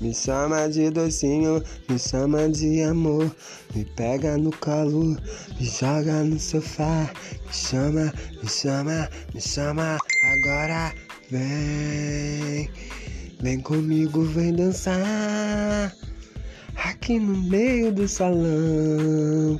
Me chama de docinho, me chama de amor. Me pega no colo, me joga no sofá. Me chama, me chama, me chama agora. Vem, vem comigo, vem dançar. Aqui no meio do salão.